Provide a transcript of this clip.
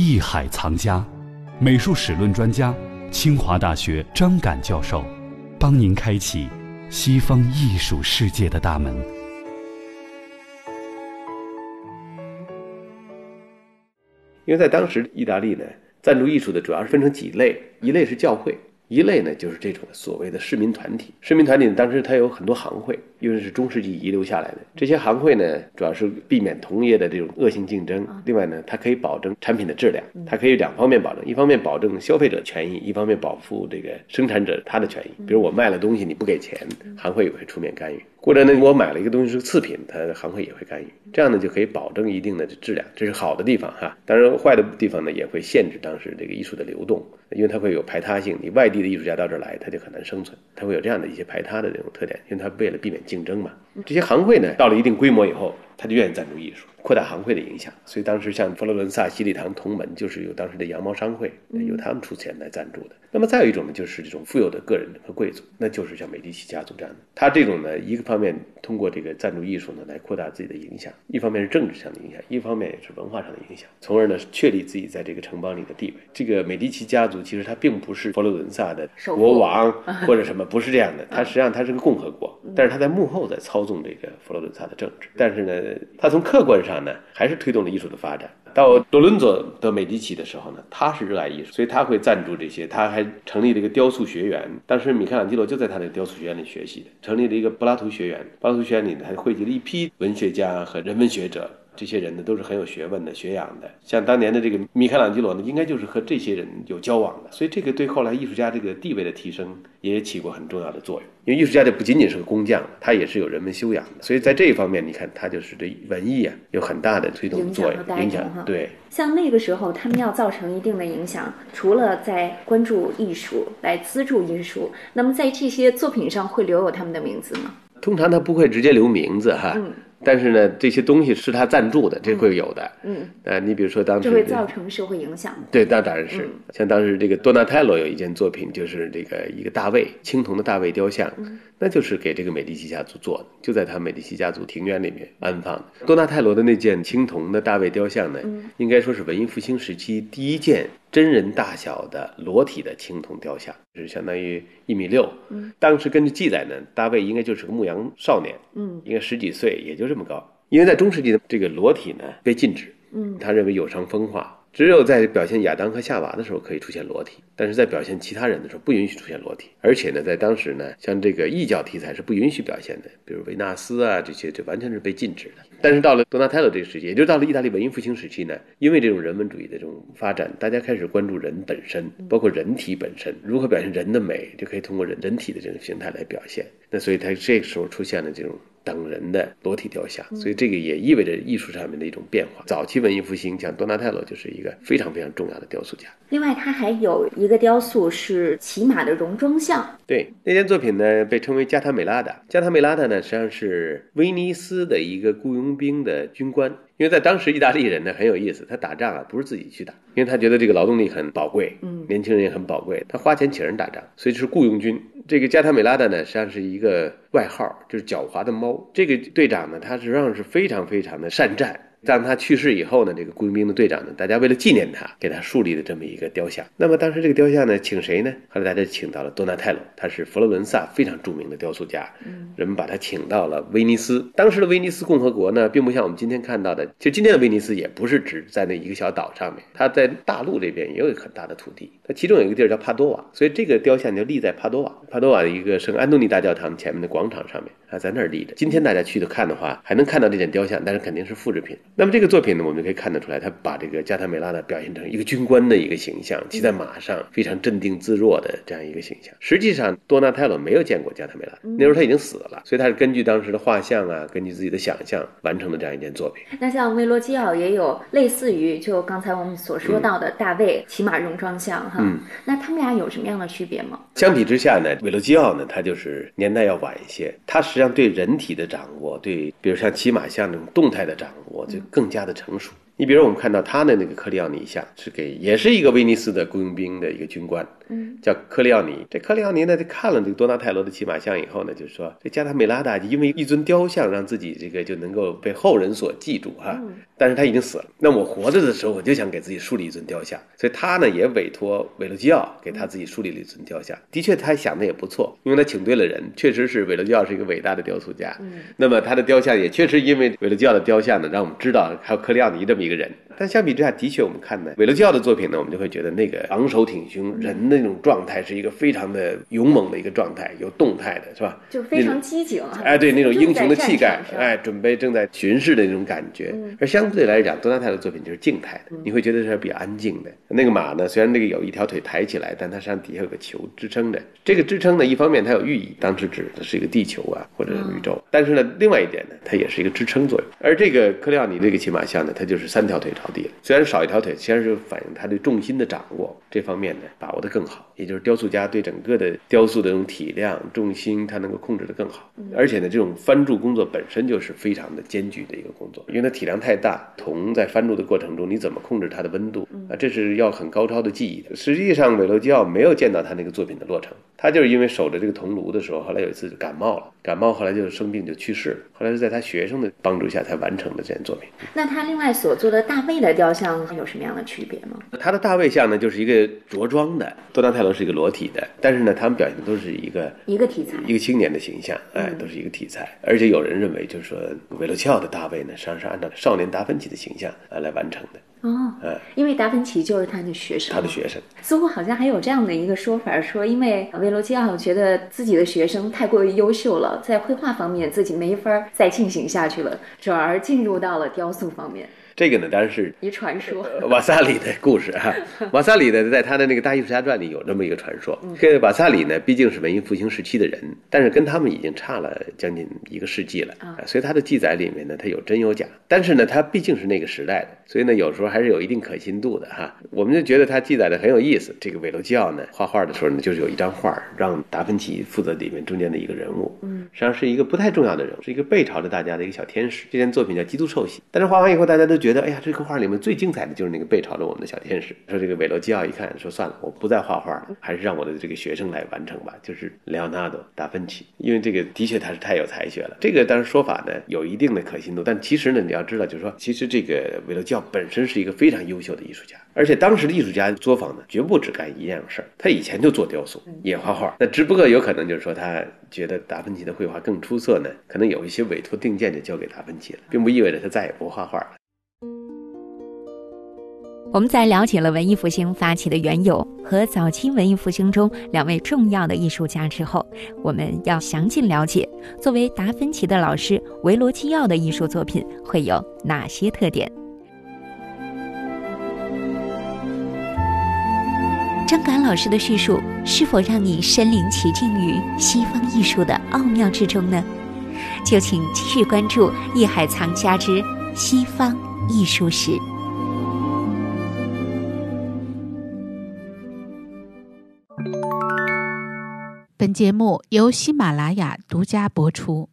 艺海藏家，美术史论专家，清华大学张敢教授，帮您开启西方艺术世界的大门。因为在当时意大利呢，赞助艺术的主要是分成几类，一类是教会。一类呢，就是这种所谓的市民团体。市民团体呢，当时它有很多行会，因为是中世纪遗留下来的。这些行会呢，主要是避免同业的这种恶性竞争。另外呢，它可以保证产品的质量，它可以两方面保证：一方面保证消费者权益，一方面保护这个生产者他的权益。比如我卖了东西你不给钱，行会也会出面干预；或者呢，我买了一个东西是次品，它行会也会干预。这样呢，就可以保证一定的质量，这是好的地方哈。当然，坏的地方呢，也会限制当时这个艺术的流动，因为它会有排他性。你外地的艺术家到这儿来，他就很难生存，它会有这样的一些排他的这种特点，因为他为了避免竞争嘛。这些行会呢，到了一定规模以后，他就愿意赞助艺术，扩大行会的影响。所以当时像佛罗伦萨、西礼堂同门，就是由当时的羊毛商会，由他们出钱来赞助的。那么再有一种呢，就是这种富有的个人和贵族，那就是像美第奇家族这样的。他这种呢，一个方面通过这个赞助艺术呢，来扩大自己的影响；一方面是政治上的影响，一方面也是文化上的影响，从而呢确立自己在这个城邦里的地位。这个美第奇家族其实他并不是佛罗伦萨的国王 或者什么，不是这样的。他实际上他是个共和国，但是他在幕后在操纵这个佛罗伦萨的政治。但是呢，他从客观上呢，还是推动了艺术的发展。到多伦佐的美第奇的时候呢，他是热爱艺术，所以他会赞助这些。他还成立了一个雕塑学院，当时米开朗基罗就在他的雕塑学院里学习，成立了一个柏拉图学院。柏拉图学院里呢，还汇集了一批文学家和人文学者。这些人呢都是很有学问的、学养的，像当年的这个米开朗基罗呢，应该就是和这些人有交往的，所以这个对后来艺术家这个地位的提升也起过很重要的作用。因为艺术家这不仅仅是个工匠，他也是有人文修养的，所以在这一方面，你看他就是对文艺啊有很大的推动作用、影响。对，像那个时候他们要造成一定的影响，除了在关注艺术、来资助艺术，那么在这些作品上会留有他们的名字吗？通常他不会直接留名字哈。但是呢，这些东西是他赞助的，这会有的。嗯，呃，你比如说当时这会造成社会影响。对，那当然是。像当时这个多纳泰罗有一件作品，就是这个一个大卫青铜的大卫雕像，那就是给这个美第奇家族做的，就在他美第奇家族庭院里面安放。多纳泰罗的那件青铜的大卫雕像呢，应该说是文艺复兴时期第一件真人大小的裸体的青铜雕像，是相当于一米六。嗯，当时根据记载呢，大卫应该就是个牧羊少年，嗯，应该十几岁，也就。这么高，因为在中世纪的这个裸体呢被禁止，嗯，他认为有伤风化，只有在表现亚当和夏娃的时候可以出现裸体，但是在表现其他人的时候不允许出现裸体，而且呢，在当时呢，像这个异教题材是不允许表现的，比如维纳斯啊这些，这完全是被禁止的。但是到了多纳泰罗这个时期，也就到了意大利文艺复兴时期呢，因为这种人文主义的这种发展，大家开始关注人本身，包括人体本身如何表现人的美，就可以通过人人体的这种形态来表现。那所以他这个时候出现了这种。等人的裸体雕像，所以这个也意味着艺术上面的一种变化。早期文艺复兴，像多纳泰罗就是一个非常非常重要的雕塑家。另外，他还有一个雕塑是骑马的戎装像。对，那件作品呢被称为加塔美拉达。加塔美拉达呢实际上是威尼斯的一个雇佣兵的军官。因为在当时，意大利人呢很有意思，他打仗啊不是自己去打，因为他觉得这个劳动力很宝贵，嗯，年轻人也很宝贵，他花钱请人打仗，所以就是雇佣军。这个加塔美拉达呢实际上是一个外号，就是狡猾的猫。这个队长呢，他实际上是非常非常的善战。当他去世以后呢，这个雇佣兵的队长呢，大家为了纪念他，给他树立了这么一个雕像。那么当时这个雕像呢，请谁呢？后来大家请到了多纳泰罗，他是佛罗伦萨非常著名的雕塑家。嗯，人们把他请到了威尼斯。当时的威尼斯共和国呢，并不像我们今天看到的，其实今天的威尼斯也不是只在那一个小岛上面，它在大陆这边也有很大的土地。它其中有一个地儿叫帕多瓦，所以这个雕像就立在帕多瓦。帕多瓦的一个圣安东尼大教堂前面的广场上面啊，在那儿立着。今天大家去的看的话，还能看到这件雕像，但是肯定是复制品。那么这个作品呢，我们就可以看得出来，他把这个加塔梅拉呢表现成一个军官的一个形象，骑在马上，非常镇定自若的这样一个形象。实际上，多纳泰罗没有见过加塔梅拉，那时候他已经死了，所以他是根据当时的画像啊，根据自己的想象完成的这样一件作品。那像维罗基奥也有类似于就刚才我们所说到的大卫骑马戎装像哈，那他们俩有什么样的区别吗？相比之下呢，维罗基奥呢，他就是年代要晚一些，他实际上对人体的掌握，对比如像骑马像这种动态的掌握，就更加的成。熟，你比如我们看到他的那个克里奥尼像，是给也是一个威尼斯的雇佣兵的一个军官，嗯，叫克里奥尼。这克里奥尼呢，他看了这个多纳泰罗的骑马像以后呢，就是说这加达美拉达因为一尊雕像让自己这个就能够被后人所记住哈，但是他已经死了。那我活着的时候，我就想给自己树立一尊雕像，所以他呢也委托韦罗基奥给他自己树立了一尊雕像。的确，他想的也不错，因为他请对了人，确实是韦罗基奥是一个伟大的雕塑家。嗯，那么他的雕像也确实因为韦罗基奥的雕像呢，让我们知道还有克里奥尼这么一个人。但相比之下，的确我们看呢，韦罗基奥的作品呢，我们就会觉得那个昂首挺胸，人的那种状态是一个非常的勇猛的一个状态，有动态的，是吧？就非常机警啊！哎，对，那种英雄的气概哎，准备正在巡视的那种感觉。而相对来讲，多纳泰的作品就是静态的，你会觉得是比较安静的。那个马呢，虽然那个有一条腿抬起来，但它实际上底下有个球支撑着。这个支撑呢，一方面它有寓意，当时指的是一个地球啊，或者是宇宙。但是呢，另外一点呢，它也是一个支撑作用。而这个克里奥尼这个骑马像呢，它就是三条腿着地了，虽然少一条腿，其实是反映他对重心的掌握这方面呢把握的更好，也就是雕塑家对整个的雕塑的这种体量、重心，他能够控制的更好。而且呢，这种翻铸工作本身就是非常的艰巨的一个工作，因为它体量太大，铜在翻铸的过程中，你怎么控制它的温度啊？这是要很高超的技艺的。实际上，韦罗基奥没有见到他那个作品的落成，他就是因为守着这个铜炉的时候，后来有一次感冒了，感冒后来就生病就去世了，后来是在他学生的帮助下才完成了这件作品。那他另外所做的大卫的雕像有什么样的区别吗？他的大卫像呢，就是一个着装的，多纳泰罗是一个裸体的，但是呢，他们表现的都是一个一个题材一个青年的形象，哎，都是一个题材。而且有人认为，就是说韦罗齐奥的大卫呢，实际上是按照少年达芬奇的形象啊来完成的，哦，哎，因为达芬奇就是他的学生，他的学生。似乎好像还有这样的一个说法，说因为维罗基奥觉得自己的学生太过于优秀了，在绘画方面自己没法再进行下去了，转而进入到了雕塑方面。这个呢，当然是一传说，瓦萨里的故事哈。瓦萨里呢，在他的那个《大艺术家传》里有这么一个传说。这个瓦萨里呢，毕竟是文艺复兴时期的人，但是跟他们已经差了将近一个世纪了，啊所以他的记载里面呢，他有真有假。但是呢，他毕竟是那个时代的，所以呢，有时候还是有一定可信度的哈。我们就觉得他记载的很有意思。这个韦罗基奥呢，画画的时候呢，就是有一张画让达芬奇负责里面中间的一个人物，嗯，实际上是一个不太重要的人物，是一个背朝着大家的一个小天使。这件作品叫《基督受洗》，但是画完以后，大家都觉得，哎呀，这个画里面最精彩的就是那个背朝着我们的小天使。说这个韦罗基奥一看，说算了，我不再画画了，还是让我的这个学生来完成吧，就是莱昂纳多·达芬奇，因为这个的确他是太有才学了。这个当然说法呢有一定的可信度，但其实呢，你要知道，就是说，其实这个韦罗基奥本身是一个非常优秀的艺术家，而且当时的艺术家作坊呢，绝不只干一样事儿，他以前就做雕塑，也画画，那只不过有可能就是说他觉得达芬奇的绘画更出色呢，可能有一些委托定件就交给达芬奇了，并不意味着他再也不画画了。我们在了解了文艺复兴发起的缘由和早期文艺复兴中两位重要的艺术家之后，我们要详尽了解作为达芬奇的老师维罗基奥的艺术作品会有哪些特点。张敢老师的叙述是否让你身临其境于西方艺术的奥妙之中呢？就请继续关注《艺海藏家之西方艺术史》。本节目由喜马拉雅独家播出。